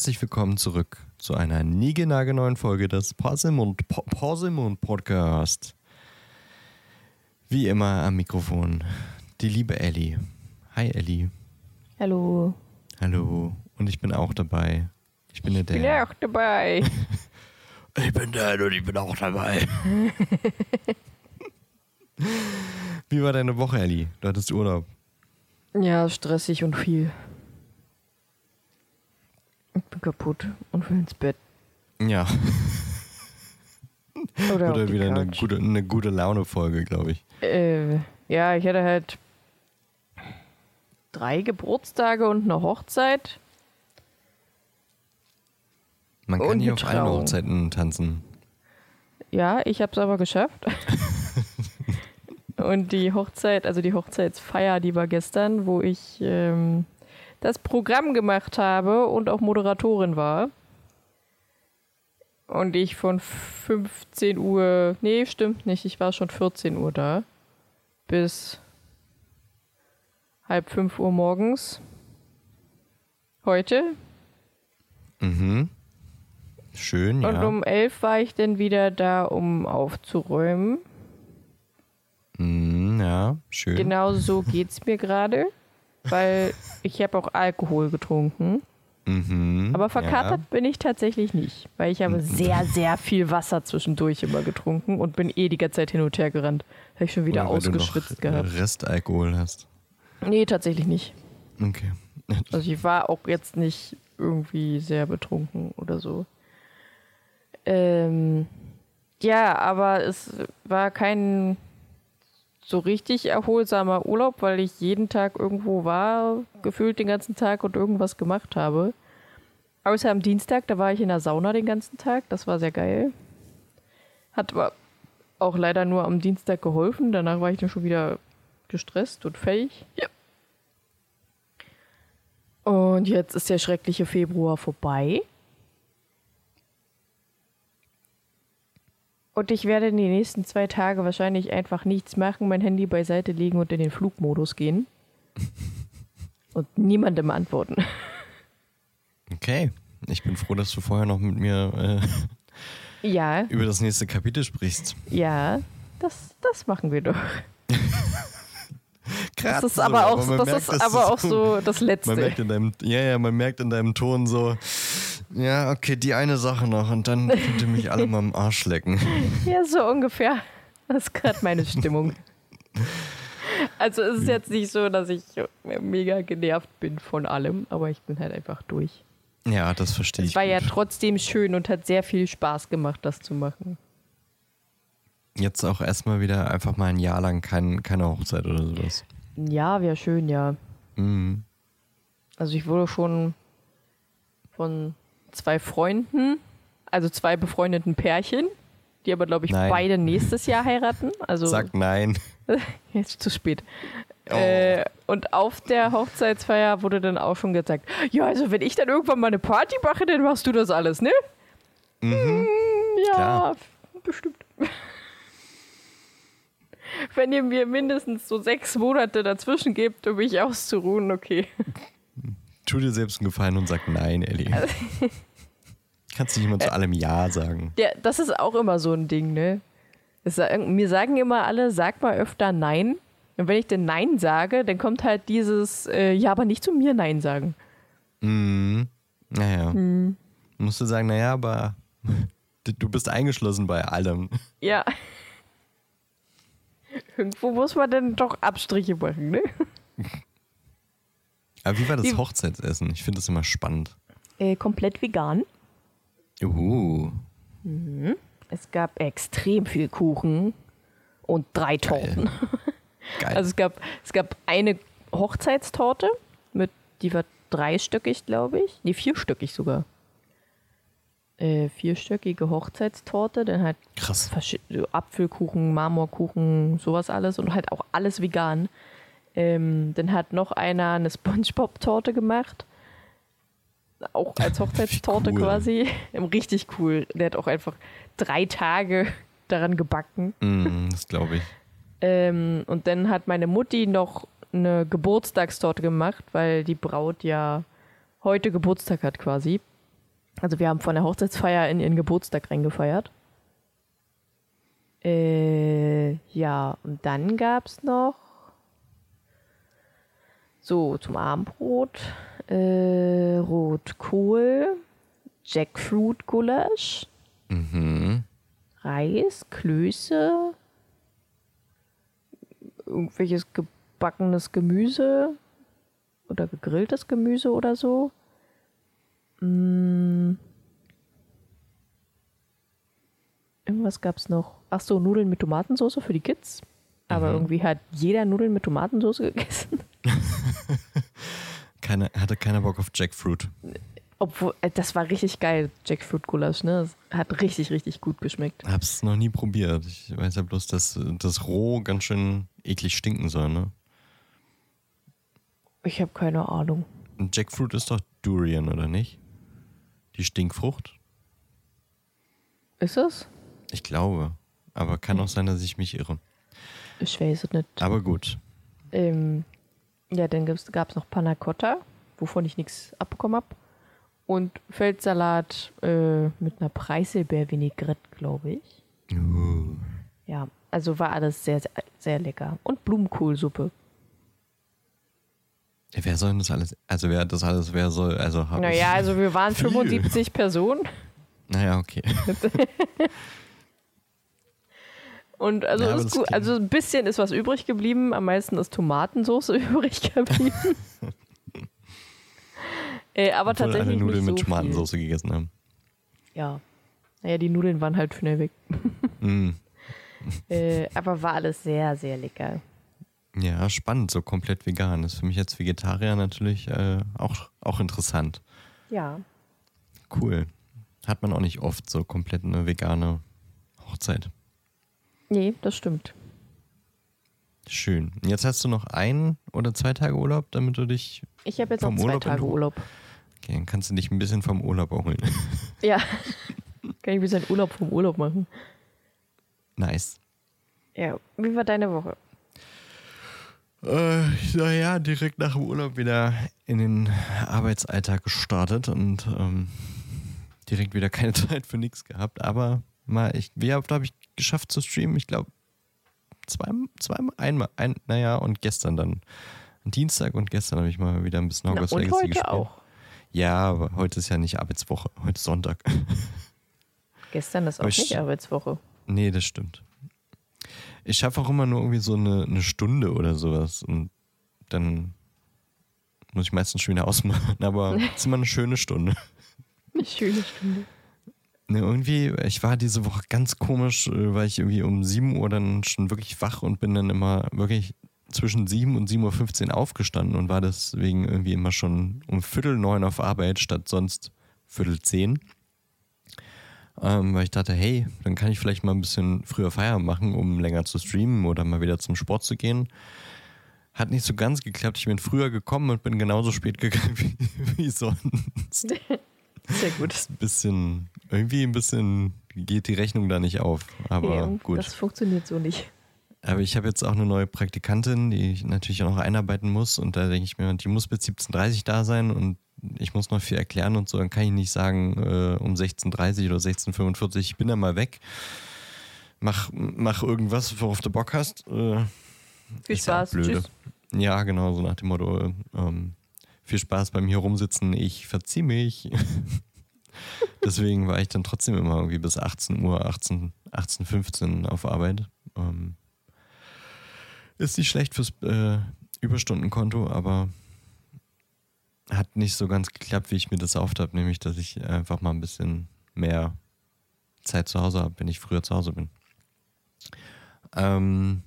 herzlich willkommen zurück zu einer niegenagelneuen Folge des Parsimund, po Podcast. Wie immer am Mikrofon die liebe Ellie. Hi Ellie. Hallo. Hallo. Und ich bin auch dabei. Ich bin der. Ich bin auch dabei. ich bin der und ich bin auch dabei. Wie war deine Woche, Ellie? Du hattest Urlaub. Ja, stressig und viel. Ich bin kaputt und will ins Bett. Ja. Oder, Oder wieder eine gute, eine gute Laune-Folge, glaube ich. Äh, ja, ich hatte halt drei Geburtstage und eine Hochzeit. Man kann hier auf allen. Hochzeiten tanzen. Ja, ich habe es aber geschafft. und die Hochzeit, also die Hochzeitsfeier, die war gestern, wo ich ähm, das Programm gemacht habe und auch Moderatorin war. Und ich von 15 Uhr, nee, stimmt nicht, ich war schon 14 Uhr da. Bis halb 5 Uhr morgens. Heute. Mhm. Schön, Und ja. um 11 war ich dann wieder da, um aufzuräumen. Mhm, ja, schön. Genau so geht's mir gerade, weil ich habe auch Alkohol getrunken. Mhm, Aber verkatert bin ich tatsächlich nicht, weil ich habe sehr, sehr viel Wasser zwischendurch immer getrunken und bin eh die ganze Zeit hin und her gerannt. Habe ich schon ja. wieder Oder weil du noch ausgeschwitzt gehabt. Restalkohol hast. Nee, tatsächlich nicht. Okay. Also ich war auch jetzt nicht irgendwie sehr betrunken oder so. Ähm, ja, aber es war kein so richtig erholsamer Urlaub, weil ich jeden Tag irgendwo war, gefühlt den ganzen Tag und irgendwas gemacht habe. Außer am Dienstag, da war ich in der Sauna den ganzen Tag, das war sehr geil. Hat aber auch leider nur am Dienstag geholfen, danach war ich dann schon wieder gestresst und fertig. Ja. Und jetzt ist der schreckliche Februar vorbei. Und ich werde in den nächsten zwei Tage wahrscheinlich einfach nichts machen, mein Handy beiseite legen und in den Flugmodus gehen. Und niemandem antworten. Okay. Ich bin froh, dass du vorher noch mit mir Ja, äh, über das nächste Kapitel sprichst. ja, das, das machen wir doch. Gerade Das ist so, aber auch, man das merkt, ist aber auch so das Man Letzte. merkt in deinem, ja, ja, man merkt in deinem Ton so, ja, okay, die eine Sache noch und dann könnt ihr mich alle mal am Arsch lecken. Ja, so ungefähr. Das ist gerade meine Stimmung. Also es ist jetzt nicht so, dass ich mega genervt bin von allem, aber ich bin halt einfach durch. Ja, das verstehe ich. Es war ja gut. trotzdem schön und hat sehr viel Spaß gemacht, das zu machen. Jetzt auch erstmal wieder einfach mal ein Jahr lang kein, keine Hochzeit oder sowas. Ja, wäre schön, ja. Mhm. Also ich wurde schon von zwei Freunden, also zwei befreundeten Pärchen, die aber, glaube ich, Nein. beide nächstes Jahr heiraten. Also Sag nein. Jetzt zu spät. Oh. Äh, und auf der Hochzeitsfeier wurde dann auch schon gesagt, ja, also wenn ich dann irgendwann mal eine Party mache, dann machst du das alles, ne? Mhm. Hm, ja, Klar. bestimmt. wenn ihr mir mindestens so sechs Monate dazwischen gebt, um mich auszuruhen, okay. Tu dir selbst einen Gefallen und sag nein, Ellie. Kannst nicht immer zu allem Ja sagen. Ja, das ist auch immer so ein Ding, ne? Es mir sagen immer alle, sag mal öfter Nein. Und wenn ich denn Nein sage, dann kommt halt dieses, äh, ja, aber nicht zu mir Nein sagen. Mhm. Naja. Hm. Musst du sagen, naja, aber du bist eingeschlossen bei allem. Ja. Irgendwo muss man dann doch Abstriche machen, ne? Aber wie war das Hochzeitsessen? Ich finde das immer spannend. Äh, komplett vegan. Uhu. Es gab extrem viel Kuchen und drei Torten. Geil. Also es gab, es gab eine Hochzeitstorte, mit, die war dreistöckig, glaube ich. Nee, vierstöckig sogar. Äh, vierstöckige Hochzeitstorte, dann halt Krass. Apfelkuchen, Marmorkuchen, sowas alles und halt auch alles vegan. Ähm, dann hat noch einer eine Spongebob-Torte gemacht. Auch als Hochzeitstorte cool. quasi. Ähm, Richtig cool. Der hat auch einfach drei Tage daran gebacken. Mm, das glaube ich. Ähm, und dann hat meine Mutti noch eine Geburtstagstorte gemacht, weil die Braut ja heute Geburtstag hat quasi. Also wir haben von der Hochzeitsfeier in ihren Geburtstag reingefeiert. Äh, ja, und dann gab es noch so zum Abendbrot äh, Rotkohl, Jackfruit-Gulasch, Mhm. Reis, Klöße, irgendwelches gebackenes Gemüse oder gegrilltes Gemüse oder so. Mm. Irgendwas gab es noch. Ach so, Nudeln mit Tomatensauce für die Kids. Aber Mhm. irgendwie hat jeder Nudeln mit Tomatensauce gegessen. Keine, hatte keiner Bock auf Jackfruit. Obwohl, äh, das war richtig geil, Jackfruit Gulasch, ne? Hat richtig, richtig gut geschmeckt. Hab's noch nie probiert. Ich weiß ja bloß, dass das roh ganz schön eklig stinken soll, ne? Ich habe keine Ahnung. Und Jackfruit ist doch Durian, oder nicht? Die Stinkfrucht? Ist es? Ich glaube. Aber kann auch sein, dass ich mich irre. Ich weiß es nicht. Aber gut. Ähm, ja, dann gab es noch Panna Cotta, wovon ich nichts abbekommen habe. Und Feldsalat äh, mit einer Preiselbeer-Vinaigrette, glaube ich. Uh. Ja, also war alles sehr, sehr, sehr lecker. Und Blumenkohlsuppe. Wer soll denn das alles? Also wer das alles, wer soll, also haben. Naja, also wir waren Viel. 75 Personen. Naja, okay. Und also, Ja, ist gut. also ein bisschen ist was übrig geblieben. Am meisten ist Tomatensauce übrig geblieben. äh, aber Obwohl alle tatsächlich Nudeln nicht mit so Tomatensauce gegessen haben. Viel. Ja. Naja, die Nudeln waren halt schnell weg. Mm. Äh, aber war alles sehr, sehr lecker. Ja, spannend, so komplett vegan. Das ist für mich als Vegetarier natürlich äh, auch, auch interessant. Ja. Cool. Hat man auch nicht oft so komplett eine vegane Hochzeit. Nee, das stimmt. Schön. Jetzt hast du noch ein oder zwei Tage Urlaub, damit du dich. Ich habe jetzt noch zwei Urlaub Tage. Urlaub. Okay, dann kannst du dich ein bisschen vom Urlaub erholen. Ja. Kann ich ein bisschen Urlaub vom Urlaub machen. nice. Ja. Wie war deine Woche? Äh, naja, direkt nach dem Urlaub wieder in den Arbeitsalltag gestartet und ähm, direkt wieder keine Zeit für nichts gehabt. Aber mal, ich, wie oft habe ich geschafft zu streamen? Ich glaube, zweimal, zweimal, einmal, ein, naja, und gestern dann. Dienstag und gestern habe ich mal wieder ein bisschen Na, Hogwarts und Legacy heute gespielt. auch. Ja, aber heute ist ja nicht Arbeitswoche, heute ist Sonntag. Gestern ist auch Aber nicht Arbeitswoche. Nee, das stimmt. Ich schaffe auch immer nur irgendwie so eine, eine Stunde oder sowas und dann muss ich meistens schon wieder ausmachen, aber es ist immer eine schöne Stunde. Eine schöne Stunde. Ne, irgendwie, ich war diese Woche ganz komisch, äh, weil ich irgendwie um 7 Uhr dann schon wirklich wach und bin dann immer wirklich zwischen 7 und 7.15 Uhr aufgestanden und war deswegen irgendwie immer schon um Viertel neun auf Arbeit statt sonst Viertel zehn. Ähm, weil ich dachte, hey, dann kann ich vielleicht mal ein bisschen früher Feierabend machen, um länger zu streamen oder mal wieder zum Sport zu gehen. Hat nicht so ganz geklappt. Ich bin früher gekommen und bin genauso spät gegangen wie, wie sonst. Sehr gut. Ein bisschen, irgendwie ein bisschen geht die Rechnung da nicht auf. Aber ja, gut. Das funktioniert so nicht. Aber ich habe jetzt auch eine neue Praktikantin, die ich natürlich auch noch einarbeiten muss. Und da denke ich mir, die muss bis 17.30 Uhr da sein und ich muss noch viel erklären und so. Dann kann ich nicht sagen, äh, um 16.30 Uhr oder 16.45 Uhr, ich bin dann mal weg. Mach, mach irgendwas, worauf du Bock hast. Äh, Viel Spaß. Tschüss. Ja, genau, so nach dem Motto, ähm, viel Spaß beim hier rumsitzen, ich verzieh mich. Deswegen war ich dann trotzdem immer irgendwie bis 18 Uhr, 18, 18 15 auf Arbeit. Ähm, ist nicht schlecht fürs äh, Überstundenkonto, aber hat nicht so ganz geklappt, wie ich mir das erhofft habe, nämlich, dass ich einfach mal ein bisschen mehr Zeit zu Hause habe, wenn ich früher zu Hause bin. Ähm,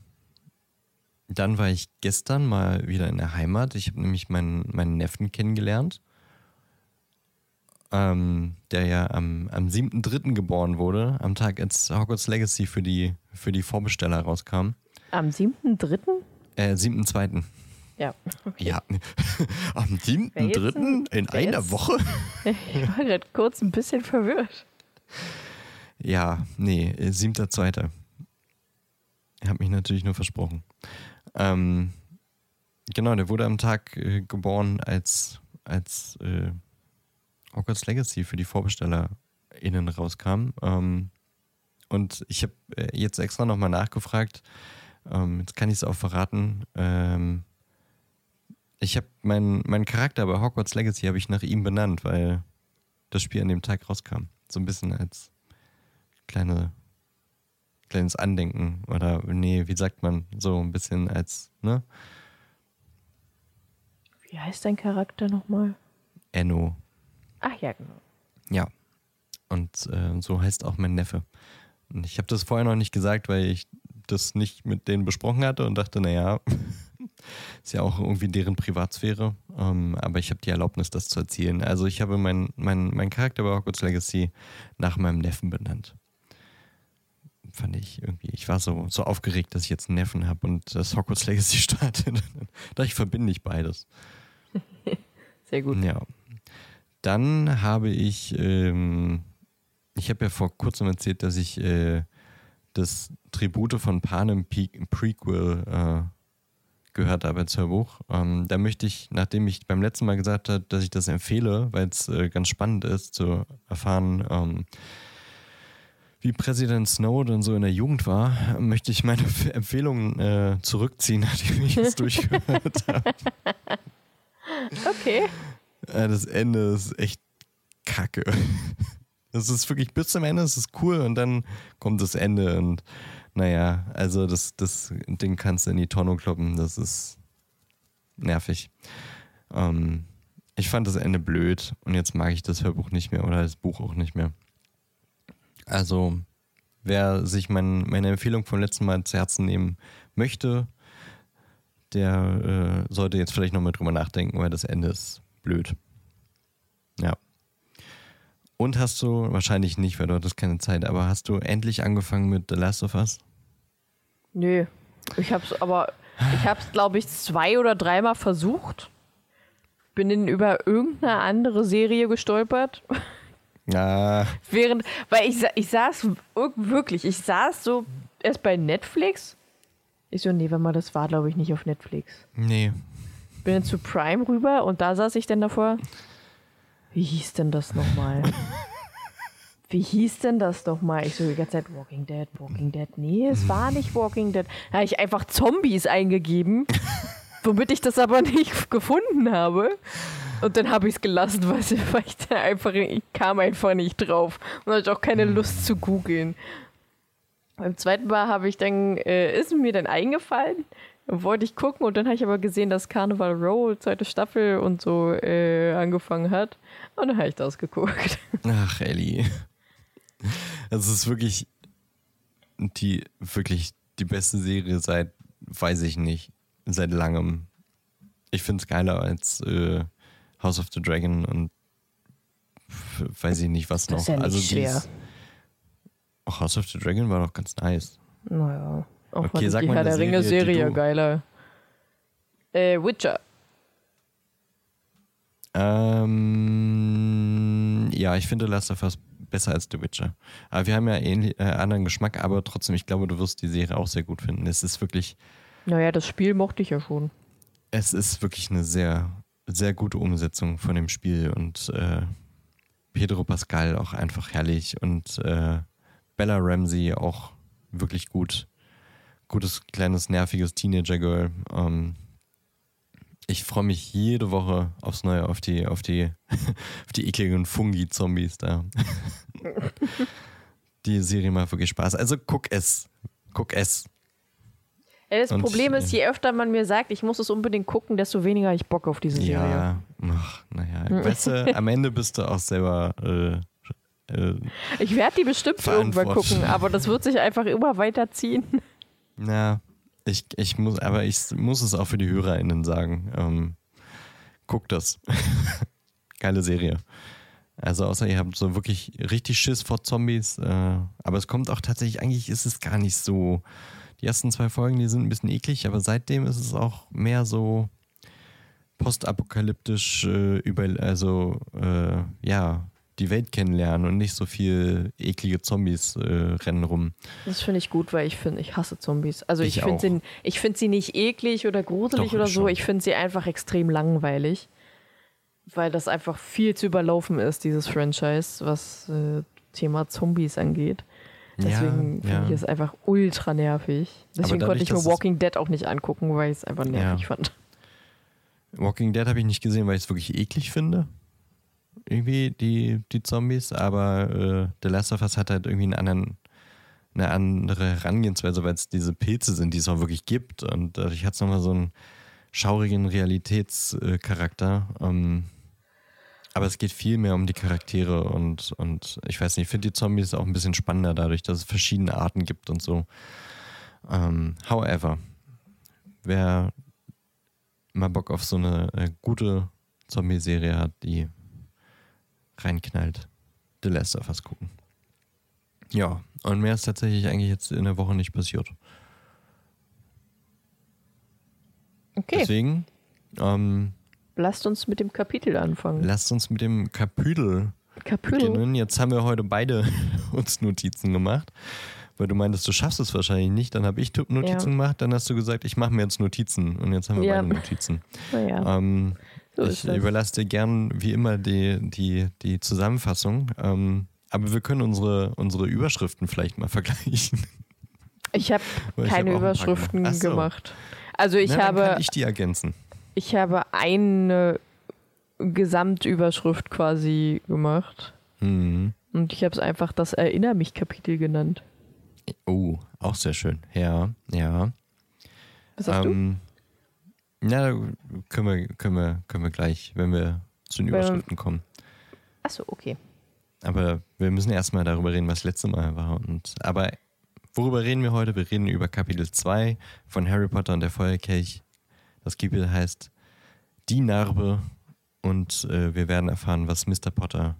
dann war ich gestern mal wieder in der Heimat. Ich habe nämlich meinen, meinen Neffen kennengelernt, ähm, der ja am, am 7.3. geboren wurde, am Tag, als Hogwarts Legacy für die, für die Vorbesteller rauskam. Am 7.3.? Äh, 7.2. Ja. Ja, am Wer jetzt 7.3. ein- in einer jetzt- Woche? Ich war gerade kurz ein bisschen verwirrt. Ja, nee, äh, 7.2. Ich habe mich natürlich nur versprochen. Ähm, genau, der wurde am Tag äh, geboren, als, als äh, Hogwarts Legacy für die VorbestellerInnen rauskam. Ähm, und ich habe äh, jetzt extra nochmal nachgefragt. Ähm, jetzt kann ich es auch verraten. Ähm, ich habe meinen mein Charakter bei Hogwarts Legacy habe ich nach ihm benannt, weil das Spiel an dem Tag rauskam. So ein bisschen als kleine, kleines Andenken oder nee, wie sagt man, so ein bisschen als, ne? Wie heißt dein Charakter nochmal? Enno. Ach ja, genau. Ja. Und äh, so heißt auch mein Neffe. Und ich habe das vorher noch nicht gesagt, weil ich das nicht mit denen besprochen hatte und dachte, naja, ist ja auch irgendwie deren Privatsphäre. Ähm, aber ich habe die Erlaubnis, das zu erzählen. Also ich habe meinen mein, mein Charakter bei Hogwarts Legacy nach meinem Neffen benannt. Fand ich irgendwie, ich war so, so aufgeregt, dass ich jetzt einen Neffen habe und das Hogwarts Legacy startet. da ich verbinde ich beides. Sehr gut. Ja. Dann habe ich, ähm, ich habe ja vor kurzem erzählt, dass ich äh, das Tribute von Panem Pe Prequel äh, gehört habe als Hörbuch. Ähm, da möchte ich, nachdem ich beim letzten Mal gesagt habe, dass ich das empfehle, weil es äh, ganz spannend ist zu erfahren, ähm, wie Präsident Snowden so in der Jugend war, möchte ich meine Empfehlungen äh, zurückziehen, nachdem ich es durchgehört habe. Okay. Äh, das Ende ist echt kacke. Es ist wirklich bis zum Ende, es ist cool und dann kommt das Ende und naja, also das, das Ding kannst du in die Tonne kloppen, das ist nervig. Ähm, ich fand das Ende blöd und jetzt mag ich das Hörbuch nicht mehr oder das Buch auch nicht mehr. Also, wer sich mein, meine Empfehlung vom letzten Mal zu Herzen nehmen möchte, der äh, sollte jetzt vielleicht nochmal drüber nachdenken, weil das Ende ist blöd. Ja. Und hast du, wahrscheinlich nicht, weil du hattest keine Zeit, aber hast du endlich angefangen mit The Last of Us? Nö. Ich hab's aber, ich hab's, glaube ich, zwei oder dreimal versucht. Bin in über irgendeine andere Serie gestolpert. Ja. Während, weil ich, ich saß wirklich, ich saß so erst bei Netflix. Ich so, nee, warte mal, das war, glaube ich, nicht auf Netflix. Nee. Bin dann zu Prime rüber und da saß ich dann davor. Wie hieß denn das nochmal? Wie hieß denn das nochmal? Ich so die ganze Zeit Walking Dead, Walking Dead. Nee, es war nicht Walking Dead. Da habe ich einfach Zombies eingegeben, womit ich das aber nicht gefunden habe. Und dann habe ich es gelassen, weil ich da einfach, ich kam einfach nicht drauf. Und hatte auch keine Lust zu googeln. Beim zweiten Mal habe ich dann, äh, ist mir dann eingefallen, wollte ich gucken und dann habe ich aber gesehen, dass Carnival Row, zweite Staffel und so äh, angefangen hat. Und dann habe ich das geguckt. Ach, Ellie. Also es ist wirklich die, wirklich die beste Serie seit, weiß ich nicht, seit langem. Ich finde es geiler als äh, House of the Dragon und weiß ich nicht, was noch. Das ist ja nicht also schwer. Dies, oh, House of the Dragon war doch ganz nice. Naja. Auch Okay, sag die mal Herr der Ringe Serie, Serie geiler. Äh, Witcher. Ähm, ja, ich finde Last of Us besser als The Witcher. Aber wir haben ja ähnlich, äh, anderen Geschmack, aber trotzdem, ich glaube, du wirst die Serie auch sehr gut finden. Es ist wirklich, Naja, das Spiel mochte ich ja schon. es ist wirklich eine sehr, sehr gute Umsetzung von dem Spiel und äh, Pedro Pascal auch einfach herrlich und äh, Bella Ramsey auch wirklich gut. Gutes, kleines, nerviges Teenager-Girl. Ähm, ich freue mich jede Woche aufs Neue auf die, auf die, auf die ekligen Fungi-Zombies da. die Serie macht wirklich Spaß. Also guck es. Guck es. Ey, das Und, Problem ist, äh, je öfter man mir sagt, ich muss es unbedingt gucken, desto weniger ich Bock auf diese Serie. Ja, ach, naja. Weißt du, am Ende bist du auch selber äh, äh, Ich werde die bestimmt irgendwann gucken, aber das wird sich einfach immer weiterziehen. Na, ich, ich muss, aber ich muss es auch für die HörerInnen sagen. Ähm, guckt das. Geile Serie. Also außer ihr habt so wirklich richtig Schiss vor Zombies, äh, aber es kommt auch tatsächlich, eigentlich ist es gar nicht so. Die ersten zwei Folgen, die sind ein bisschen eklig, aber seitdem ist es auch mehr so postapokalyptisch äh, über, also äh, ja, die Welt kennenlernen und nicht so viel eklige Zombies äh, rennen rum. Das finde ich gut, weil ich finde, ich hasse Zombies. Also ich, Ich finde sie, ich finde sie nicht eklig oder gruselig Doch, oder so. schon. Ich finde sie einfach extrem langweilig. weil das einfach viel zu überlaufen ist, dieses Franchise, was äh, Thema Zombies angeht. Deswegen ja, finde ja. ich es einfach ultra nervig. Deswegen dadurch, konnte ich mir Walking Dead auch nicht angucken, weil ich es einfach nervig Ja. fand. Walking Dead habe ich nicht gesehen, weil ich es wirklich eklig finde. Irgendwie die, die Zombies, aber äh, The Last of Us hat halt irgendwie einen anderen, eine andere Herangehensweise, weil es diese Pilze sind, die es auch wirklich gibt. Und dadurch hat es nochmal so einen schaurigen Realitätscharakter. Ähm, aber es geht viel mehr um die Charaktere und, und ich weiß nicht, ich finde die Zombies auch ein bisschen spannender dadurch, dass es verschiedene Arten gibt und so. Ähm, however, wer mal Bock auf so eine äh, gute Zombie-Serie hat, die reinknallt, The Last of Us gucken. Ja, und mehr ist tatsächlich eigentlich jetzt in der Woche nicht passiert. Okay, Deswegen, ähm, lasst uns mit dem Kapitel anfangen. lasst uns mit dem Kapitel Kapitel. beginnen. Jetzt haben wir heute beide uns Notizen gemacht, weil du meintest, du schaffst es wahrscheinlich nicht. Dann habe ich Notizen Ja. gemacht, dann hast du gesagt, ich mache mir jetzt Notizen. Und jetzt haben wir Ja. beide Notizen. Naja, Ähm, so ich überlasse dir gern wie immer die, die, die Zusammenfassung. Ähm, aber wir können unsere, unsere Überschriften vielleicht mal vergleichen. Ich habe Weil ich keine hab Überschriften so. gemacht. Also ich Na, dann habe, kann ich die ergänzen. ich habe eine Gesamtüberschrift quasi gemacht. Mhm. Und ich habe es einfach das Erinner mich Kapitel genannt. Oh, auch sehr schön. Ja, ja. Was sagst du? Ähm, na, da können wir, können, wir, können wir gleich, wenn wir zu den Überschriften kommen. Achso, okay. Aber wir müssen erstmal darüber reden, was letzte Mal war. Und, aber worüber reden wir heute? Wir reden über Kapitel 2 von Harry Potter und der Feuerkelch. Das Kapitel heißt Die Narbe. Und äh, wir werden erfahren, was Mr. Potter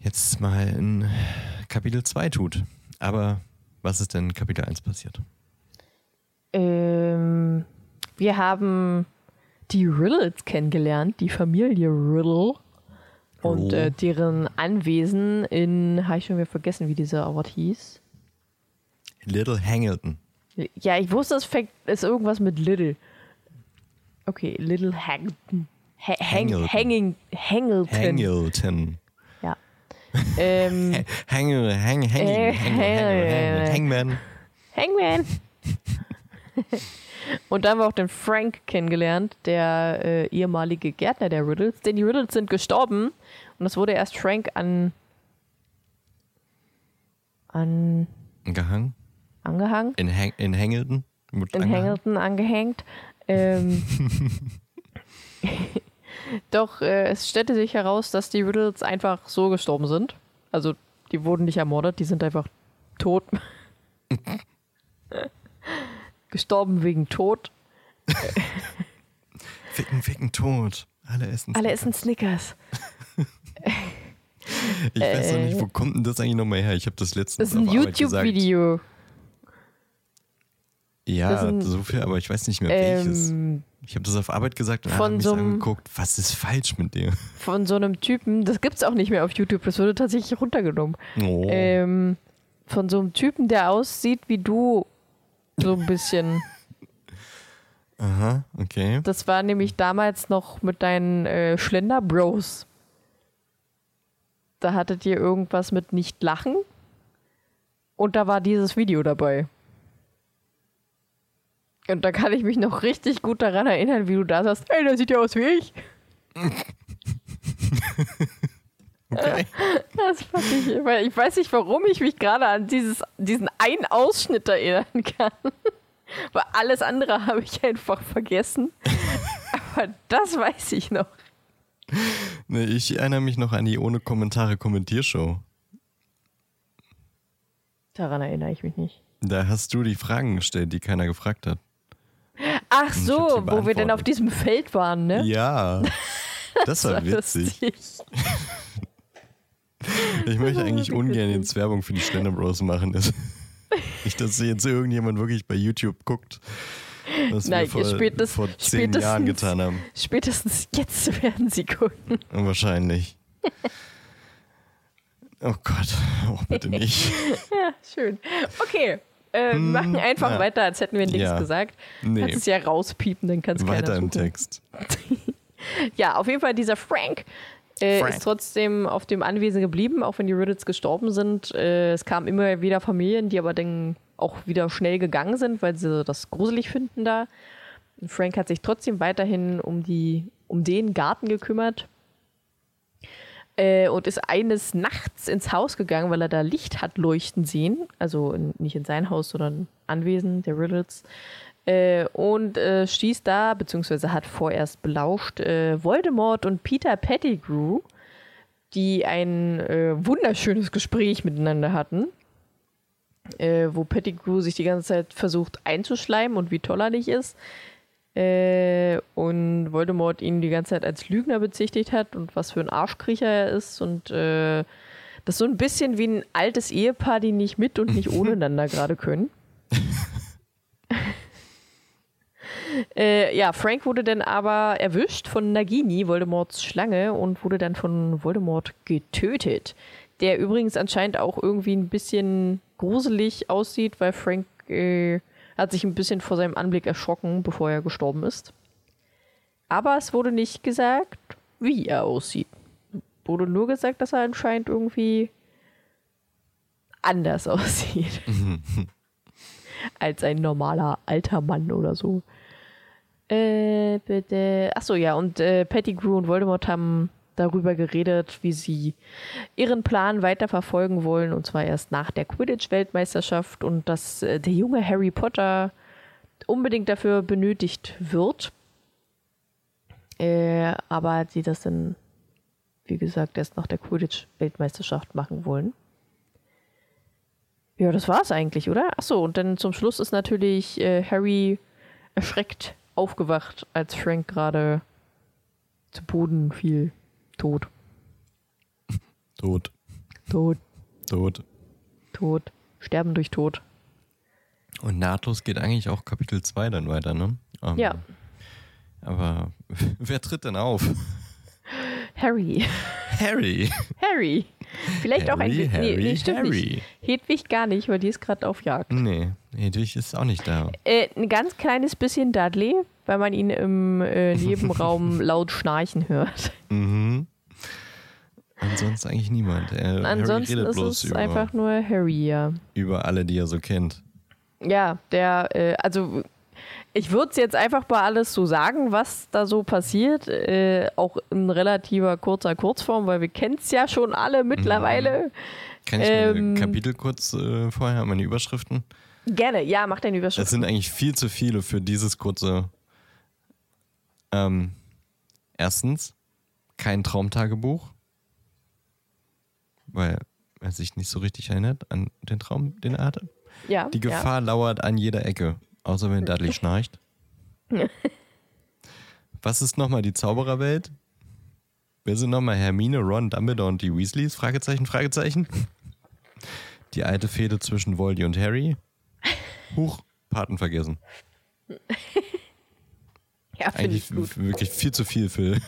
jetzt mal in Kapitel 2 tut. Aber was ist denn in Kapitel 1 passiert? Wir haben die Riddles kennengelernt, die Familie Riddle. Und Riddle. äh, deren Anwesen in, habe ich schon wieder vergessen, wie dieser Ort hieß. Little Hangleton. Ja, ich wusste, es fängt- ist irgendwas mit Little. Okay, Little Hangton. Ha hang Hangleton. hanging, Hangleton. Hangleton. Ja. ähm, Hangel, hang, hang, Äh, hang, Hangman. Hangman. Und da haben wir auch den Frank kennengelernt, der äh, ehemalige Gärtner der Riddles. Denn die Riddles sind gestorben und das wurde erst Frank an, an Gehangen. angehangen, In, Hang, in Hangleton. In angehangen. Hangleton angehängt. Ähm, doch äh, es stellte sich heraus, dass die Riddles einfach so gestorben sind. Also die wurden nicht ermordet, die sind einfach tot. gestorben wegen Tod. Ficken, ficken, tot. Alle essen. Alle essen Snickers. Ich weiß noch Äh. nicht, wo kommt denn das eigentlich nochmal her? Ich habe das letztens Das ist ein. YouTube-Video. Ja, ein- so viel, aber ich weiß nicht mehr welches. Ähm, Ich habe das auf Arbeit gesagt und habe mich so angeguckt. Was ist falsch mit dir? von so einem Typen, das gibt's auch nicht mehr auf YouTube, das wurde tatsächlich runtergenommen. Oh. Ähm, von so einem Typen, der aussieht wie du, so ein bisschen. Aha, okay. Das war nämlich damals noch mit deinen äh, Schlender-Bros. Da hattet ihr irgendwas mit nicht lachen. Und da war dieses Video dabei. Und da kann ich mich noch richtig gut daran erinnern, wie du da sagst, ey, der sieht ja aus wie ich. okay. Das fand ich, weil ich weiß nicht, warum ich mich gerade an dieses, diesen einen Ausschnitt erinnern kann. Weil alles andere habe ich einfach vergessen. Aber das weiß ich noch. Nee, ich erinnere mich noch an die ohne Kommentare Kommentiershow. Daran erinnere ich mich nicht. Da hast du die Fragen gestellt, die keiner gefragt hat. Ach so, wo wir denn auf diesem Feld waren, ne? Ja. Das war witzig. Ich möchte eigentlich Wie ungern jetzt Werbung für die Stände Bros machen. Das, nicht, dass jetzt irgendjemand wirklich bei YouTube guckt, was Nein, wir vor, spätestens- vor zehn Jahren getan haben. Spätestens jetzt werden sie gucken. Wahrscheinlich. Oh Gott, oh, bitte nicht. Ja, schön. Okay. Äh, wir machen einfach Hm, ja. weiter, als hätten wir nichts Ja. gesagt. Nee. Kannst es ja rauspiepen, dann kannst du Weiter im. Text. ja, auf jeden Fall dieser Frank, äh, ist trotzdem auf dem Anwesen geblieben, auch wenn die Riddles gestorben sind. Äh, es kamen immer wieder Familien, die aber dann auch wieder schnell gegangen sind, weil sie das gruselig finden da. Und Frank hat sich trotzdem weiterhin um, die, um den Garten gekümmert äh, und ist eines Nachts ins Haus gegangen, weil er da Licht hat leuchten sehen. Also in, nicht in sein Haus, sondern Anwesen der Riddles. Äh, und äh, stieß da, beziehungsweise hat vorerst belauscht, äh, Voldemort und Peter Pettigrew, die ein äh, wunderschönes Gespräch miteinander hatten. Äh, wo Pettigrew sich die ganze Zeit versucht einzuschleimen und wie toll er nicht ist. Äh, und Voldemort ihn die ganze Zeit als Lügner bezichtigt hat und was für ein Arschkriecher er ist. Und das ist so ein bisschen wie ein altes Ehepaar, die nicht mit und nicht ohne einander gerade können. Äh, ja, Frank wurde dann aber erwischt von Nagini, Voldemorts Schlange, und wurde dann von Voldemort getötet. Der übrigens anscheinend auch irgendwie ein bisschen gruselig aussieht, weil Frank äh, hat sich ein bisschen vor seinem Anblick erschrocken, bevor er gestorben ist. Aber es wurde nicht gesagt, wie er aussieht. Wurde nur gesagt, dass er anscheinend irgendwie anders aussieht. als ein normaler alter Mann oder so. Äh, bitte. Achso, ja, und äh, Pettigrew und Voldemort haben darüber geredet, wie sie ihren Plan weiterverfolgen wollen, und zwar erst nach der Quidditch-Weltmeisterschaft und dass äh, der junge Harry Potter unbedingt dafür benötigt wird. Äh, aber sie das dann, wie gesagt, erst nach der Quidditch-Weltmeisterschaft machen wollen. Ja, das war's eigentlich, oder? Achso, und dann zum Schluss ist natürlich äh, Harry erschreckt aufgewacht, als Frank gerade zu Boden fiel. Tot. Tot, Tot. tot. Tot. Sterben durch Tod. Und nahtlos geht eigentlich auch Kapitel 2 dann weiter, ne? Ähm, Ja. Aber wer tritt denn auf? Harry. Harry. Harry. Vielleicht auch ein Harry, nee, Harry, nee, stimmt Harry. nicht. Hedwig gar nicht, weil die ist gerade auf Jagd. Nee, Hedwig ist auch nicht da. Äh, ein ganz kleines bisschen Dudley, weil man ihn im äh, Nebenraum laut schnarchen hört. Mhm. Ansonsten eigentlich niemand. Äh, Harry Ansonsten ist es über, einfach nur Harry, ja. über alle, die er so kennt. Ja, der, äh, also ich würde es jetzt einfach mal alles so sagen, was da so passiert. Äh, auch in relativer kurzer Kurzform, weil wir kennen es ja schon alle mittlerweile. Kann ich Ähm, Kapitel kurz äh, vorher, meine Überschriften? Gerne, ja, mach deine Überschrift. Es sind eigentlich viel zu viele für dieses kurze. Ähm, erstens, kein Traumtagebuch, weil er sich nicht so richtig erinnert an den Traum, den er hatte. ja, Die Gefahr lauert an jeder Ecke, außer wenn Dudley schnarcht. Was ist nochmal die Zaubererwelt? Wer sind nochmal Hermine, Ron, Dumbledore und die Weasleys? Fragezeichen, Fragezeichen. Die alte Fehde zwischen Voldy und Harry. Huch, Paten vergessen. Ja, Eigentlich wirklich viel zu viel für,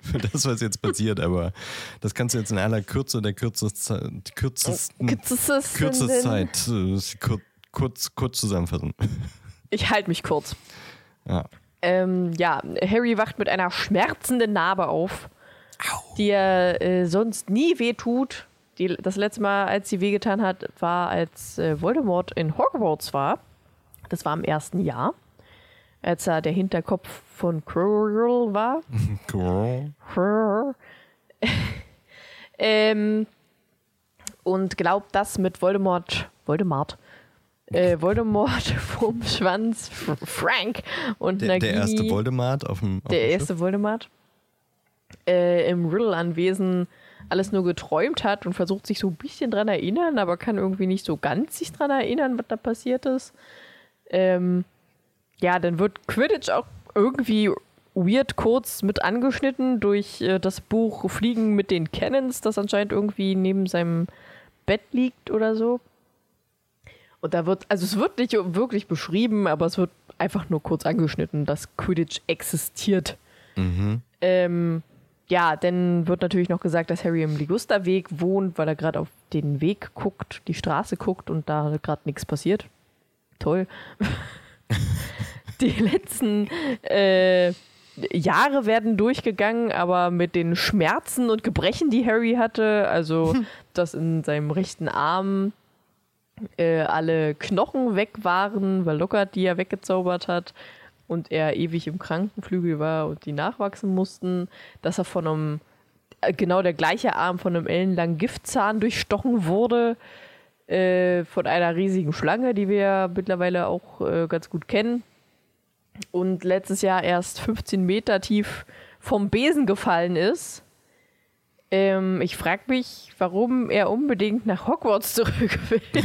für das, was jetzt passiert, aber das kannst du jetzt in aller Kürze der kürzesten, kürzesten, kürzesten Zeit äh, kur, kurz, kurz zusammenfassen. Ich halte mich kurz. Ja. Ähm, ja, Harry wacht mit einer schmerzenden Narbe auf, die er äh, sonst nie wehtut. Die, das letzte Mal, als sie wehgetan hat, war, als äh, Voldemort in Hogwarts war. Das war im ersten Jahr, als er der Hinterkopf von Quirrell war. Quirrell. ähm, und glaubt, dass mit Voldemort, Voldemort, äh, Voldemort vom Schwanz Frank und Der, Nagini, der erste Voldemort auf dem, auf der dem erste Voldemort, äh, im Riddle-Anwesen alles nur geträumt hat und versucht sich so ein bisschen dran erinnern, aber kann irgendwie nicht so ganz sich dran erinnern, was da passiert ist. Ähm, ja, dann wird Quidditch auch irgendwie weird kurz mit angeschnitten durch äh, das Buch Fliegen mit den Cannons, das anscheinend irgendwie neben seinem Bett liegt oder so. Und da wird, also es wird nicht wirklich beschrieben, aber es wird einfach nur kurz angeschnitten, dass Quidditch existiert. Mhm. Ähm, ja, dann wird natürlich noch gesagt, dass Harry im Ligusterweg wohnt, weil er gerade auf den Weg guckt, die Straße guckt und da gerade nichts passiert. Toll. die letzten äh, Jahre werden durchgegangen, aber mit den Schmerzen und Gebrechen, die Harry hatte, also dass in seinem rechten Arm äh, alle Knochen weg waren, weil Lockhart die ja weggezaubert hat und er ewig im Krankenflügel war und die nachwachsen mussten, dass er von einem, äh, genau der gleiche Arm von einem ellenlangen Giftzahn durchstochen wurde, äh, von einer riesigen Schlange, die wir ja mittlerweile auch äh, ganz gut kennen. Und letztes Jahr erst 15 Meter tief vom Besen gefallen ist. Ähm, ich frage mich, warum er unbedingt nach Hogwarts zurück will.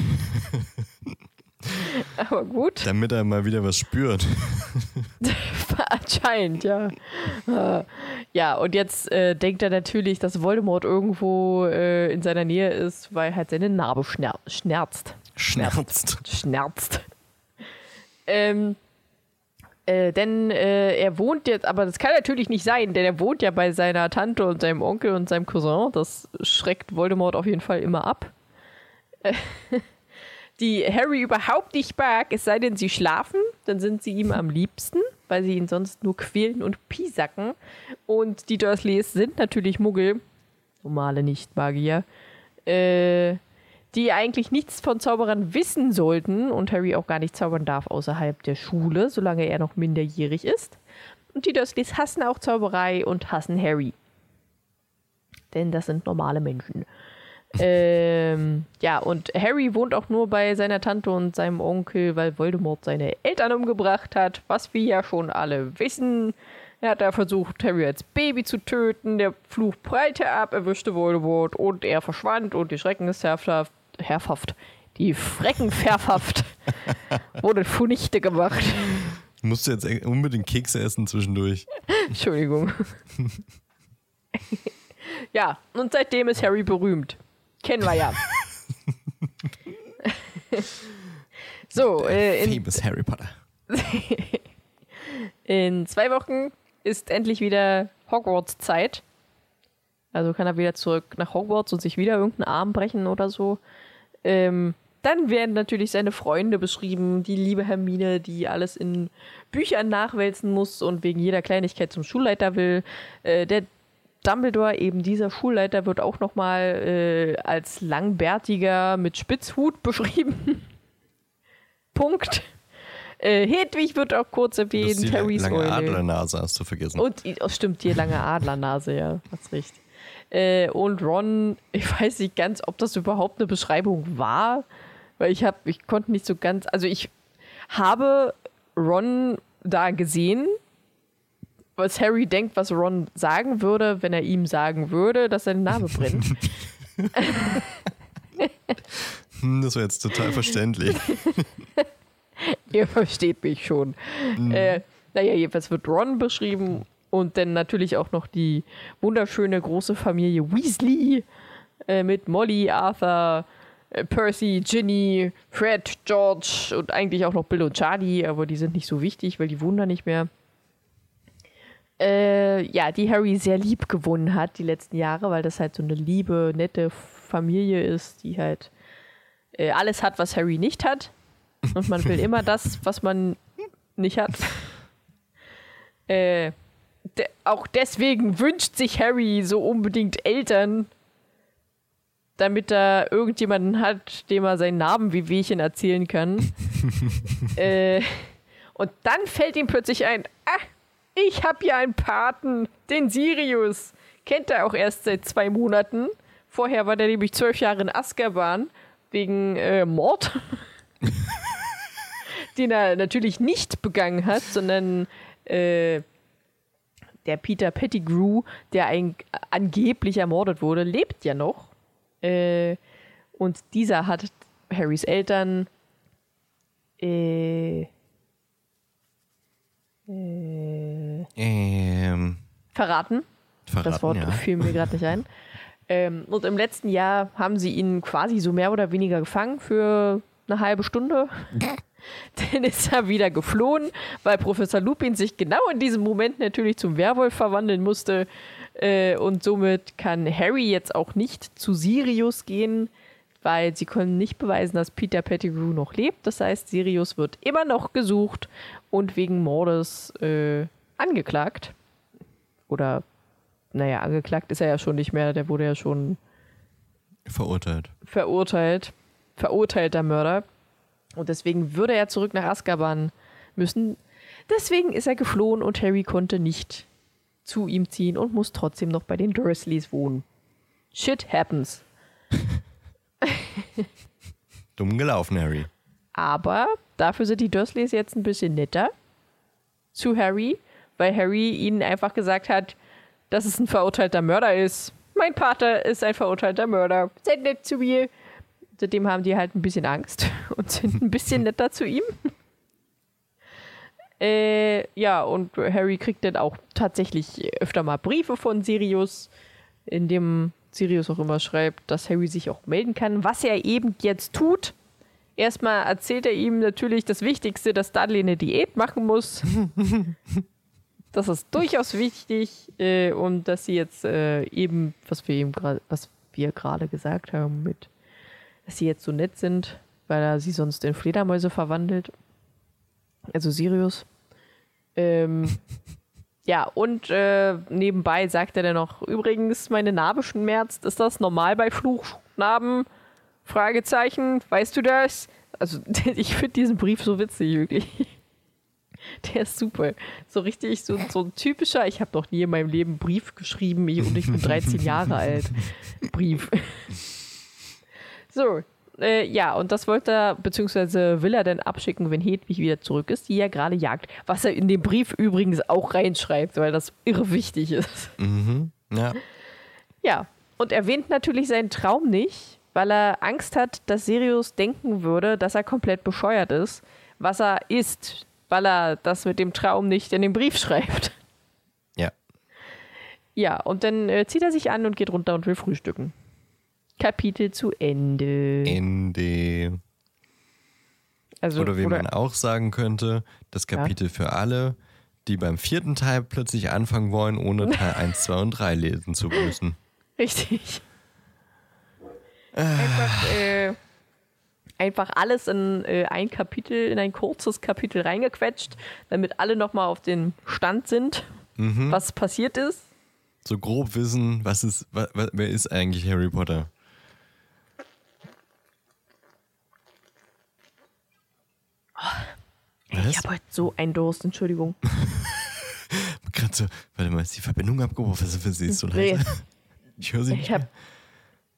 Aber gut. Damit er mal wieder was spürt. Anscheinend, ja. Ja, und jetzt äh, denkt er natürlich, dass Voldemort irgendwo äh, in seiner Nähe ist, weil halt seine Narbe schner schnerzt. Schnerzt. Schnerzt. Ähm, äh, denn äh, er wohnt jetzt, aber das kann natürlich nicht sein, denn er wohnt ja bei seiner Tante und seinem Onkel und seinem Cousin. Das schreckt Voldemort auf jeden Fall immer ab. Äh, die Harry überhaupt nicht mag, es sei denn, sie schlafen, dann sind sie ihm am liebsten, weil sie ihn sonst nur quälen und piesacken. Und die Dursleys sind natürlich Muggel, normale Nicht-Magier, äh, die eigentlich nichts von Zauberern wissen sollten und Harry auch gar nicht zaubern darf außerhalb der Schule, solange er noch minderjährig ist. Und die Dursleys hassen auch Zauberei und hassen Harry. Denn das sind normale Menschen. ähm, ja, und Harry wohnt auch nur bei seiner Tante und seinem Onkel, weil Voldemort seine Eltern umgebracht hat, was wir ja schon alle wissen. Er hat da versucht, Harry als Baby zu töten, der Fluch prallte ab, erwischte Voldemort und er verschwand und die Schreckensherrschaft, Herrhaft, die Freckenverhaft wurde zunichte gemacht. Musst du jetzt unbedingt Kekse essen zwischendurch? Entschuldigung. ja, und seitdem ist Harry berühmt. Kennen wir ja. so, äh, in, Famous Harry Potter. in zwei Wochen ist endlich wieder Hogwarts-Zeit. Also kann er wieder zurück nach Hogwarts und sich wieder irgendeinen Arm brechen oder so. Ähm, dann werden natürlich seine Freunde beschrieben, die liebe Hermine, die alles in Büchern nachwälzen muss und wegen jeder Kleinigkeit zum Schulleiter will. Äh, der Dumbledore, eben dieser Schulleiter, wird auch nochmal äh, als langbärtiger mit Spitzhut beschrieben. Punkt. Äh, Hedwig wird auch kurz erwähnt. die Harrys lange Eule. Adlernase hast du vergessen. Und, oh, stimmt, die lange Adlernase, ja, hast recht. Äh, und Ron, ich weiß nicht ganz, ob das überhaupt eine Beschreibung war, weil ich habe, ich konnte nicht so ganz, also ich habe Ron da gesehen, was Harry denkt, was Ron sagen würde, wenn er ihm sagen würde, dass seine Name brennt. Hm, das war jetzt total verständlich. Ihr versteht mich schon. Äh, naja, jedenfalls wird Ron beschrieben und dann natürlich auch noch die wunderschöne große Familie Weasley äh, mit Molly, Arthur, äh, Percy, Ginny, Fred, George und eigentlich auch noch Bill und Charlie, aber die sind nicht so wichtig, weil die wohnen da nicht mehr. Äh, ja, die Harry sehr lieb gewonnen hat die letzten Jahre, weil das halt so eine liebe, nette Familie ist, die halt äh, alles hat, was Harry nicht hat. Und man will immer das, was man nicht hat. Äh, de auch deswegen wünscht sich Harry so unbedingt Eltern, damit er irgendjemanden hat, dem er seinen Namen wie Wehchen erzählen kann. äh, und dann fällt ihm plötzlich ein, ah, ich habe ja einen Paten, den Sirius. Kennt er auch erst seit zwei Monaten. Vorher war der nämlich zwölf Jahre in Azkaban wegen äh, Mord. den er natürlich nicht begangen hat, sondern äh, der Peter Pettigrew, der ein, angeblich ermordet wurde, lebt ja noch. Äh, und dieser hat Harrys Eltern äh, äh, Ähm, verraten. verraten, Das Wort ja. fiel mir gerade nicht ein. Ähm, und im letzten Jahr haben sie ihn quasi so mehr oder weniger gefangen für eine halbe Stunde. Dann ist er wieder geflohen, weil Professor Lupin sich genau in diesem Moment natürlich zum Werwolf verwandeln musste. Äh, und somit kann Harry jetzt auch nicht zu Sirius gehen, weil sie können nicht beweisen, dass Peter Pettigrew noch lebt. Das heißt, Sirius wird immer noch gesucht und wegen Mordes äh, angeklagt. oder naja, angeklagt ist er ja schon nicht mehr, der wurde ja schon Verurteilt. verurteilt, verurteilter Mörder. Und deswegen würde er zurück nach Azkaban müssen. Deswegen ist er geflohen und Harry konnte nicht zu ihm ziehen und muss trotzdem noch bei den Dursleys wohnen. Shit happens. Dumm gelaufen, Harry. Aber dafür sind die Dursleys jetzt ein bisschen netter zu Harry, weil Harry ihnen einfach gesagt hat, dass es ein verurteilter Mörder ist. Mein Vater ist ein verurteilter Mörder. Seid nett zu mir. Seitdem haben die halt ein bisschen Angst und sind ein bisschen netter zu ihm. Äh, ja, und Harry kriegt dann auch tatsächlich öfter mal Briefe von Sirius, in dem Sirius auch immer schreibt, dass Harry sich auch melden kann, was er eben jetzt tut. Erstmal erzählt er ihm natürlich das Wichtigste, dass Dudley eine Diät machen muss. das ist durchaus wichtig äh, und dass sie jetzt äh, eben, was wir eben gerade, was wir gerade gesagt haben, mit, dass sie jetzt so nett sind, weil er sie sonst in Fledermäuse verwandelt. Also Sirius. Ähm, ja, und äh, nebenbei sagt er dann noch, übrigens, meine Narbe schmerzt. Ist das normal bei Fluchnarben? Fragezeichen, weißt du das? Also, ich finde diesen Brief so witzig, wirklich. Der ist super. So richtig, so, so ein typischer, ich habe noch nie in meinem Leben Brief geschrieben ich- und ich bin 13 Jahre alt. Brief. So, äh, ja, und das wollte er, beziehungsweise will er dann abschicken, wenn Hedwig wieder zurück ist, die er gerade jagt. Was er in den Brief übrigens auch reinschreibt, weil das irre wichtig ist. Mhm. Ja. Ja, und erwähnt natürlich seinen Traum nicht, weil er Angst hat, dass Sirius denken würde, dass er komplett bescheuert ist, was er ist, weil er das mit dem Traum nicht in den Brief schreibt. Ja. Ja, und dann äh, zieht er sich an und geht runter und will frühstücken. Kapitel zu Ende. Ende. Also, Oder wie man auch sagen könnte, das Kapitel für alle, die beim vierten Teil plötzlich anfangen wollen, ohne Teil 1, 2 und 3 lesen zu müssen. Richtig. Einfach, äh, einfach alles in äh, ein Kapitel, in ein kurzes Kapitel reingequetscht, damit alle nochmal auf den Stand sind, was passiert ist. So grob wissen, was ist, wer ist eigentlich Harry Potter? Ich Was? habe heute so einen Durst, Entschuldigung. Gerade so, warte mal, ist die Verbindung abgebrochen? Was ist sie ist so Nee. leise? Ich höre sie nicht. Ich habe,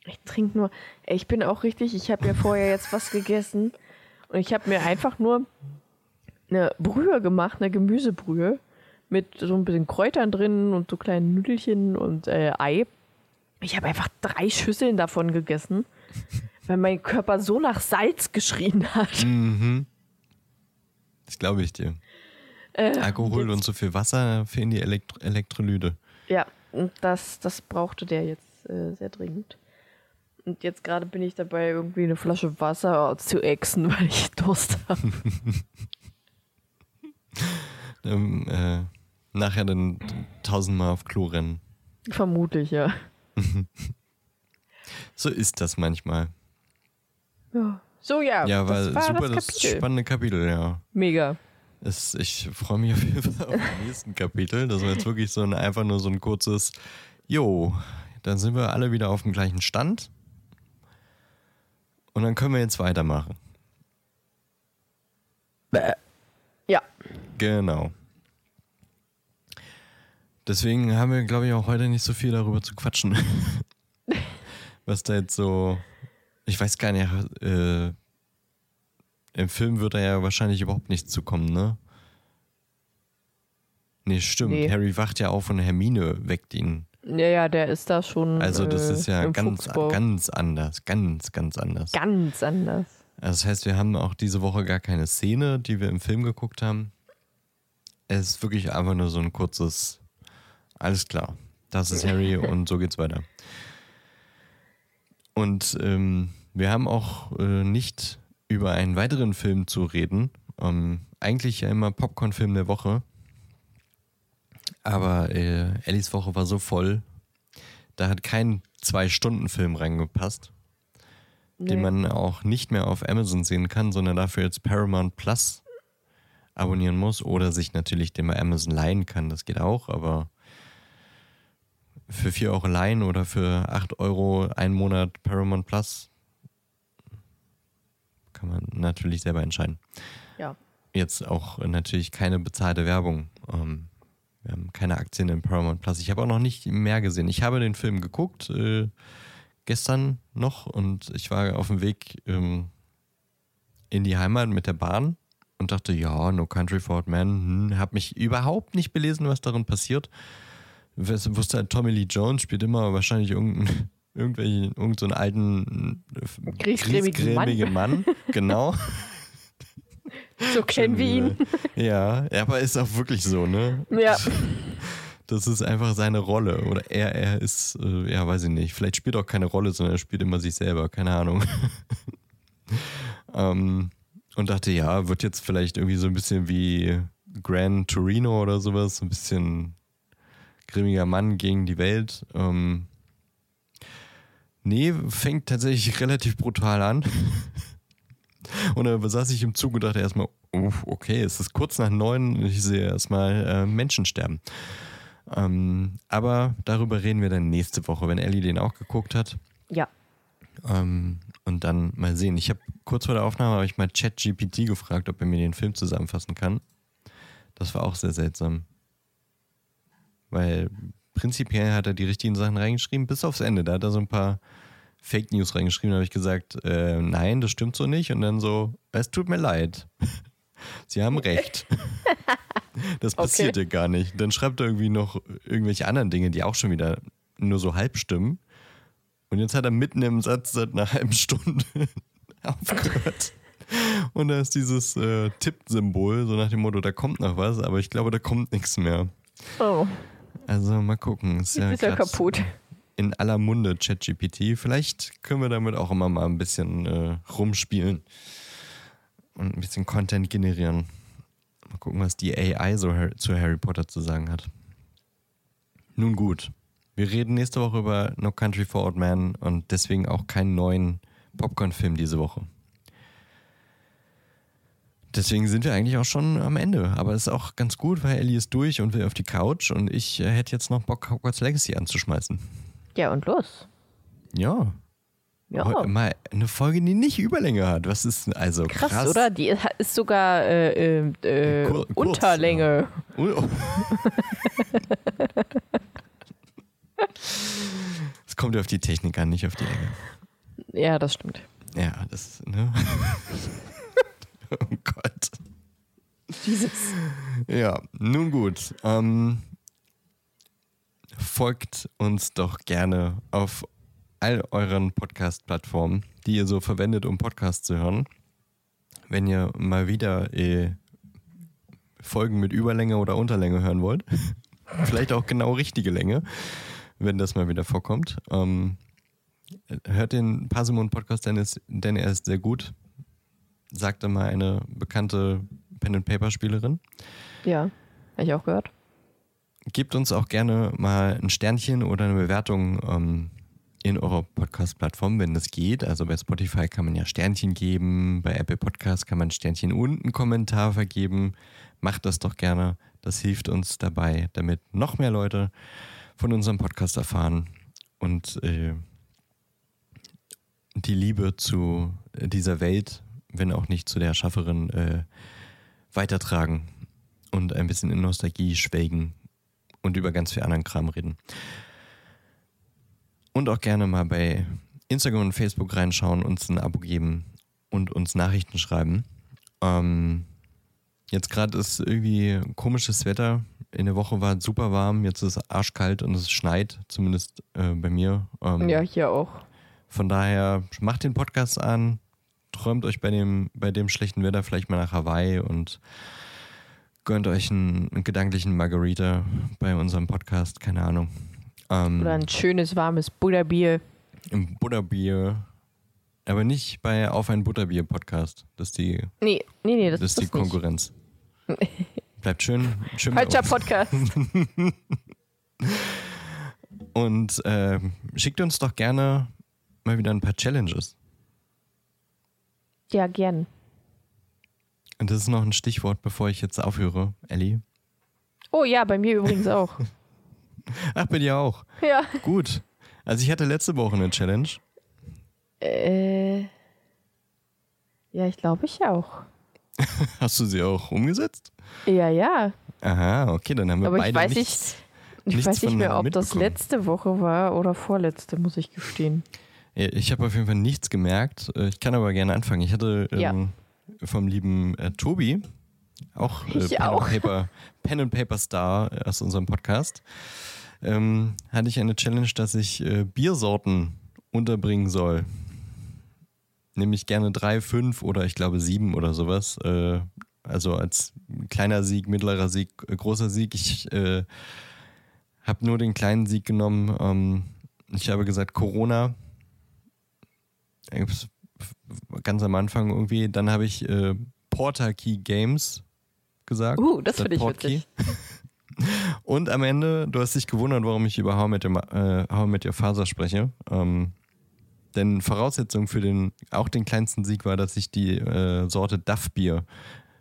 ich trinke nur, ich bin auch richtig, ich habe ja vorher jetzt was gegessen und ich habe mir einfach nur eine Brühe gemacht, eine Gemüsebrühe mit so ein bisschen Kräutern drin und so kleinen Nudelchen und äh, Ei. Ich habe einfach drei Schüsseln davon gegessen, weil mein Körper so nach Salz geschrien hat. Mhm. Das glaube ich dir. Alkohol Äh, jetzt- und so viel Wasser fehlen die Elektro Elektrolyte. Ja, und das, das brauchte der jetzt äh, sehr dringend. Und jetzt gerade bin ich dabei, irgendwie eine Flasche Wasser zu exen, weil ich Durst habe. Ähm, äh, nachher dann tausendmal auf Klo rennen. Vermutlich, ja. So ist das manchmal. ja. So, ja, Ja, weil das war super, das das, Kapitel. spannende Kapitel, ja. Mega. Es, ich freue mich auf jeden Fall auf das nächsten Kapitel. Das war jetzt wirklich so ein, einfach nur so ein kurzes, jo, dann sind wir alle wieder auf dem gleichen Stand. Und dann können wir jetzt weitermachen. Ja, Genau. Deswegen haben wir, glaube ich, auch heute nicht so viel darüber zu quatschen. Was da jetzt so. Ich weiß gar nicht, äh, im Film wird da ja wahrscheinlich überhaupt nichts zu kommen, ne? Nee, stimmt. Nee. Harry wacht ja auf und Hermine weckt ihn. ja, ja, der ist da schon. Also, das äh, ist ja ganz, Fuchsbau. ganz anders. Ganz, ganz anders. ganz anders. Also das heißt, wir haben auch diese Woche gar keine Szene, die wir im Film geguckt haben. Es ist wirklich einfach nur so ein kurzes, alles klar, das ist Harry und so geht's weiter. Und ähm, wir haben auch äh, nicht über einen weiteren Film zu reden. Ähm, eigentlich ja immer Popcorn-Film der Woche. Aber äh, Ellis Woche war so voll, da hat kein Zwei-Stunden-Film reingepasst den Nee. man auch nicht mehr auf Amazon sehen kann, sondern dafür jetzt Paramount Plus abonnieren muss oder sich natürlich den bei Amazon leihen kann. Das geht auch, aber für 4 Euro leihen oder für 8 Euro einen Monat Paramount Plus. Kann man natürlich selber entscheiden. Ja. Jetzt auch natürlich keine bezahlte Werbung. Ähm, wir haben keine Aktien in Paramount Plus. Ich habe auch noch nicht mehr gesehen. Ich habe den Film geguckt, äh, gestern noch, und ich war auf dem Weg ähm, in die Heimat mit der Bahn und dachte, ja, No Country for Old Men, hm, habe mich überhaupt nicht belesen, was darin passiert. Wusste halt, Tommy Lee Jones spielt immer wahrscheinlich irgendeinen irgendwelchen, irgendeinen so alten äh, Kriegsgrämigen Mann. genau. So kennen wir ihn. Ja, aber ist auch wirklich so, ne? Ja. Das ist einfach seine Rolle. Oder er, er ist, äh, ja, weiß ich nicht. Vielleicht spielt er auch keine Rolle, sondern er spielt immer sich selber. Keine Ahnung. ähm, und dachte, ja, wird jetzt vielleicht irgendwie so ein bisschen wie Gran Torino oder sowas. So ein bisschen grimmiger Mann gegen die Welt. Ähm, nee, fängt tatsächlich relativ brutal an. Und da saß ich im Zug und dachte erstmal, okay, es ist kurz nach neun, ich sehe erstmal äh, Menschen sterben. Ähm, aber darüber reden wir dann nächste Woche, wenn Ellie den auch geguckt hat. Ja. Ähm, und dann mal sehen. Ich habe kurz vor der Aufnahme habe ich mal ChatGPT gefragt, ob er mir den Film zusammenfassen kann. Das war auch sehr seltsam. Weil prinzipiell hat er die richtigen Sachen reingeschrieben, bis aufs Ende. Da hat er so ein paar Fake News reingeschrieben. Da habe ich gesagt, äh, nein, das stimmt so nicht. Und dann so, es tut mir leid. Sie haben recht. Das passierte okay. gar nicht. Dann schreibt er irgendwie noch irgendwelche anderen Dinge, die auch schon wieder nur so halb stimmen. Und jetzt hat er mitten im Satz seit einer halben Stunde aufgehört. Und da ist dieses äh, Tipp-Symbol, so nach dem Motto, da kommt noch was, aber ich glaube, da kommt nichts mehr. Oh. Also mal gucken. Ist ja, ist ja kaputt. In aller Munde ChatGPT. Vielleicht können wir damit auch immer mal ein bisschen äh, rumspielen und ein bisschen Content generieren. Mal gucken, was die AI so zu Harry Potter zu sagen hat. Nun gut. Wir reden nächste Woche über No Country for Old Men und deswegen auch keinen neuen Popcorn-Film diese Woche. Deswegen sind wir eigentlich auch schon am Ende. Aber es ist auch ganz gut, weil Ellie ist durch und will auf die Couch und ich äh, hätte jetzt noch Bock, Hogwarts Legacy anzuschmeißen. Ja, und los. Ja. Ja. Mal eine Folge, die nicht Überlänge hat. Was ist also krass? krass. oder? Die ist sogar äh, äh, äh Kur kurz, Unterlänge. Ja. Es kommt ja auf die Technik an, nicht auf die Länge. Ja, das stimmt. Ja, das, ne? oh Gott. Jesus. Ja, nun gut. Ähm, folgt uns doch gerne auf all euren Podcast-Plattformen, die ihr so verwendet, um Podcasts zu hören. Wenn ihr mal wieder äh, Folgen mit Überlänge oder Unterlänge hören wollt, vielleicht auch genau richtige Länge, wenn das mal wieder vorkommt. Ähm, hört den Parsimon-Podcast, denn, denn er ist sehr gut, sagte mal eine bekannte Pen-and-Paper-Spielerin. Ja, habe ich auch gehört. Gebt uns auch gerne mal ein Sternchen oder eine Bewertung ähm, in eurer Podcast-Plattform, wenn das geht. Also bei Spotify kann man ja Sternchen geben, bei Apple Podcasts kann man Sternchen und einen Kommentar vergeben. Macht das doch gerne. Das hilft uns dabei, damit noch mehr Leute von unserem Podcast erfahren und äh, die Liebe zu dieser Welt, wenn auch nicht zu der Schafferin, äh, weitertragen und ein bisschen in Nostalgie schwelgen und über ganz viel anderen Kram reden. Und auch gerne mal bei Instagram und Facebook reinschauen, uns ein Abo geben und uns Nachrichten schreiben. Ähm, jetzt gerade ist irgendwie komisches Wetter. In der Woche war es super warm, jetzt ist es arschkalt und es schneit, zumindest äh, bei mir. Ähm, ja, hier auch. Von daher macht den Podcast an, träumt euch bei dem, bei dem schlechten Wetter vielleicht mal nach Hawaii und gönnt euch einen, einen gedanklichen Margarita bei unserem Podcast, keine Ahnung. Ähm, Oder ein schönes, warmes Butterbier. Ein Butterbier. Aber nicht bei Auf ein Butterbier-Podcast. Das ist die, nee, nee, nee, das, das ist die das Konkurrenz. Bleibt schön. schön Falscher Podcast. Und äh, schickt uns doch gerne mal wieder ein paar Challenges. Ja, gern. Und das ist noch ein Stichwort, bevor ich jetzt aufhöre, Ellie. Oh ja, bei mir übrigens auch. Ach, bei dir auch. Ja. Gut. Also ich hatte letzte Woche eine Challenge. Äh, ja, ich glaube ich auch. Hast du sie auch umgesetzt? Ja, ja. Aha, okay, dann haben wir Aber ich beide weiß nichts. Ich nichts weiß nicht mehr, ob das letzte Woche war oder vorletzte, muss ich gestehen. Ich habe auf jeden Fall nichts gemerkt. Äh, Ich kann aber gerne anfangen. Ich hatte ähm, Ja. vom lieben äh, Tobi, auch, äh, Pen, auch. And Paper, Pen and Paper Star aus unserem Podcast, ähm, hatte ich eine Challenge, dass ich äh, Biersorten unterbringen soll. Nämlich gerne drei, fünf oder ich glaube sieben oder sowas. Äh, also als kleiner Sieg, mittlerer Sieg, äh, großer Sieg. Ich habe nur den kleinen Sieg genommen. Ähm, ich habe gesagt Corona. Ganz am Anfang irgendwie. Dann habe ich äh, Porter Key Games gesagt. Uh, das finde ich witzig. Und am Ende, du hast dich gewundert, warum ich über How Met Your, äh, How I Met Your Father spreche. Ähm, denn Voraussetzung für den, auch den kleinsten Sieg war, dass ich die äh, Sorte Duff Bier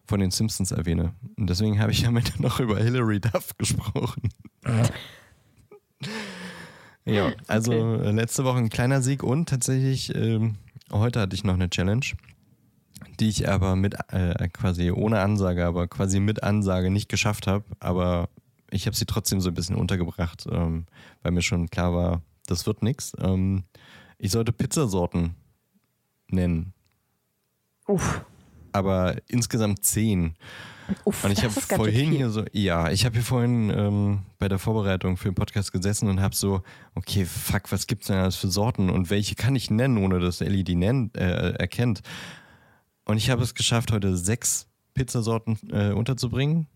von den Simpsons erwähne. Und deswegen habe ich am Ende noch über Hilary Duff gesprochen. Ja, also Okay. äh, letzte Woche ein kleiner Sieg und tatsächlich ähm, heute hatte ich noch eine Challenge, die ich aber mit äh, quasi ohne Ansage, aber quasi mit Ansage nicht geschafft habe. Aber ich habe sie trotzdem so ein bisschen untergebracht, ähm, weil mir schon klar war, das wird nichts. Ähm, ich sollte Pizzasorten nennen, Uff. aber insgesamt zehn. Uff, Und ich habe vorhin hier so, ja, ich habe hier vorhin ähm, bei der Vorbereitung für den Podcast gesessen und habe so, okay, fuck, was gibt's denn alles für Sorten und welche kann ich nennen, ohne dass Ellie die nennt, äh, erkennt? Und ich habe es geschafft, heute sechs Pizzasorten äh, unterzubringen.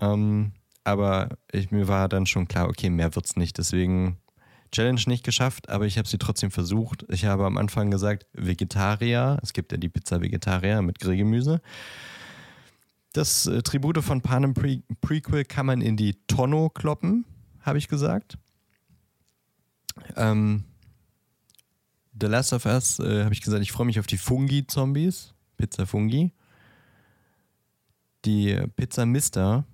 Ähm, aber ich, mir war dann schon klar, okay, mehr wird's nicht. Deswegen Challenge nicht geschafft, aber ich habe sie trotzdem versucht. Ich habe am Anfang gesagt, Vegetarier. Es gibt ja die Pizza Vegetarier mit Grillgemüse. Das äh, Tribute von Panem Pre Prequel kann man in die Tonno kloppen, habe ich gesagt. Ähm, The Last of Us äh, habe ich gesagt, ich freue mich auf die Fungi-Zombies. Pizza Fungi. Die äh, Pizza Mister,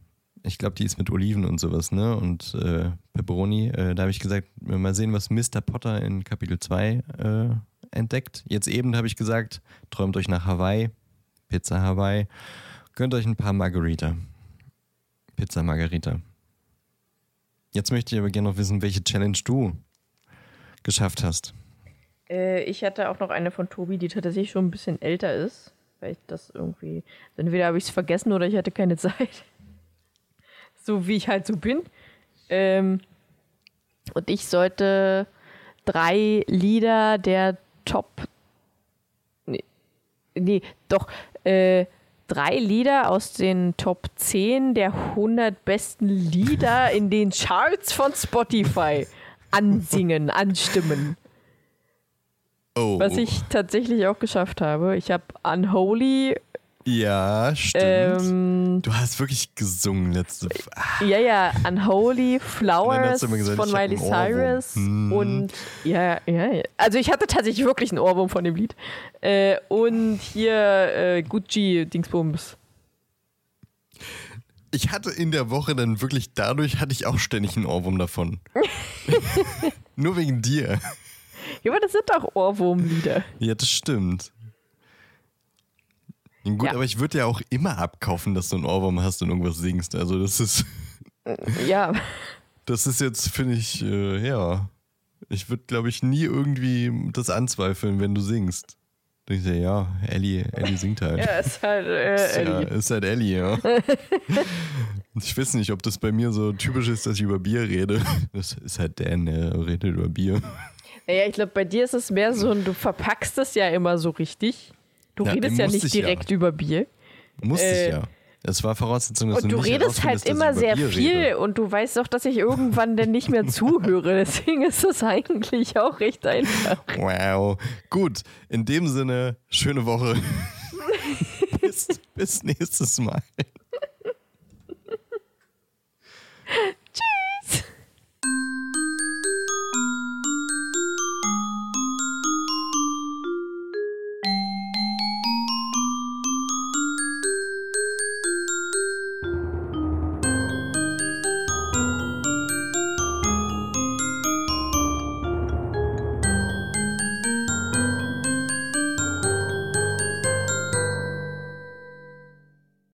ich glaube, die ist mit Oliven und sowas, ne? Und äh, Pepperoni. Äh, da habe ich gesagt, mal sehen, was Mr. Potter in Kapitel 2 äh, entdeckt. Jetzt eben habe ich gesagt, träumt euch nach Hawaii. Pizza Hawaii. Gönnt euch ein paar Margarita. Pizza Margarita. Jetzt möchte ich aber gerne noch wissen, welche Challenge du geschafft hast. Äh, ich hatte auch noch eine von Tobi, die tatsächlich schon ein bisschen älter ist. Weil ich das irgendwie. Entweder habe ich es vergessen oder ich hatte keine Zeit. So wie ich halt so bin. Ähm, und ich sollte drei Lieder der Top. Nee, nee doch. Äh, drei Lieder aus den Top 10 der 100 besten Lieder in den Charts von Spotify ansingen, anstimmen. Oh. Was ich tatsächlich auch geschafft habe. Ich habe Unholy, Ja, stimmt. ähm, du hast wirklich gesungen letzte. Ah, ja, ja, Unholy, Flowers gesagt, von Miley. Cyrus Hm. und ja, ja, ja. Also ich hatte tatsächlich wirklich einen Ohrwurm von dem Lied. Äh, und hier äh, Gucci Dingsbums. Ich hatte in der Woche dann wirklich, dadurch hatte ich auch ständig einen Ohrwurm davon. Nur wegen dir. Ja, aber das sind doch Ohrwurmlieder. Ja, das stimmt. Gut, Ja. aber ich würde ja auch immer abkaufen, dass du einen Ohrwurm hast und irgendwas singst. Also das ist, Ja, das ist jetzt, finde ich, äh, ja. Ich würde, glaube ich, nie irgendwie das anzweifeln, wenn du singst. Da ich ja, ja, Ellie, Ellie singt halt. ja ist halt äh, Ist, ja, Ellie. ist halt Ellie, ja. Ich weiß nicht, ob das bei mir so typisch ist, dass ich über Bier rede. Das ist halt Dan, der redet über Bier. Naja, ich glaube, bei dir ist es mehr so, du verpackst es ja immer so richtig. Du Ja, redest ja nicht ich ja. direkt über Bier. Musste Äh, ich ja. Es war Voraussetzung, dass Und du nicht redest halt immer sehr Bier viel Rede. und du weißt doch, dass ich irgendwann denn nicht mehr zuhöre. Deswegen ist es eigentlich auch recht einfach. Wow. Gut, in dem Sinne, schöne Woche. bis, bis nächstes Mal.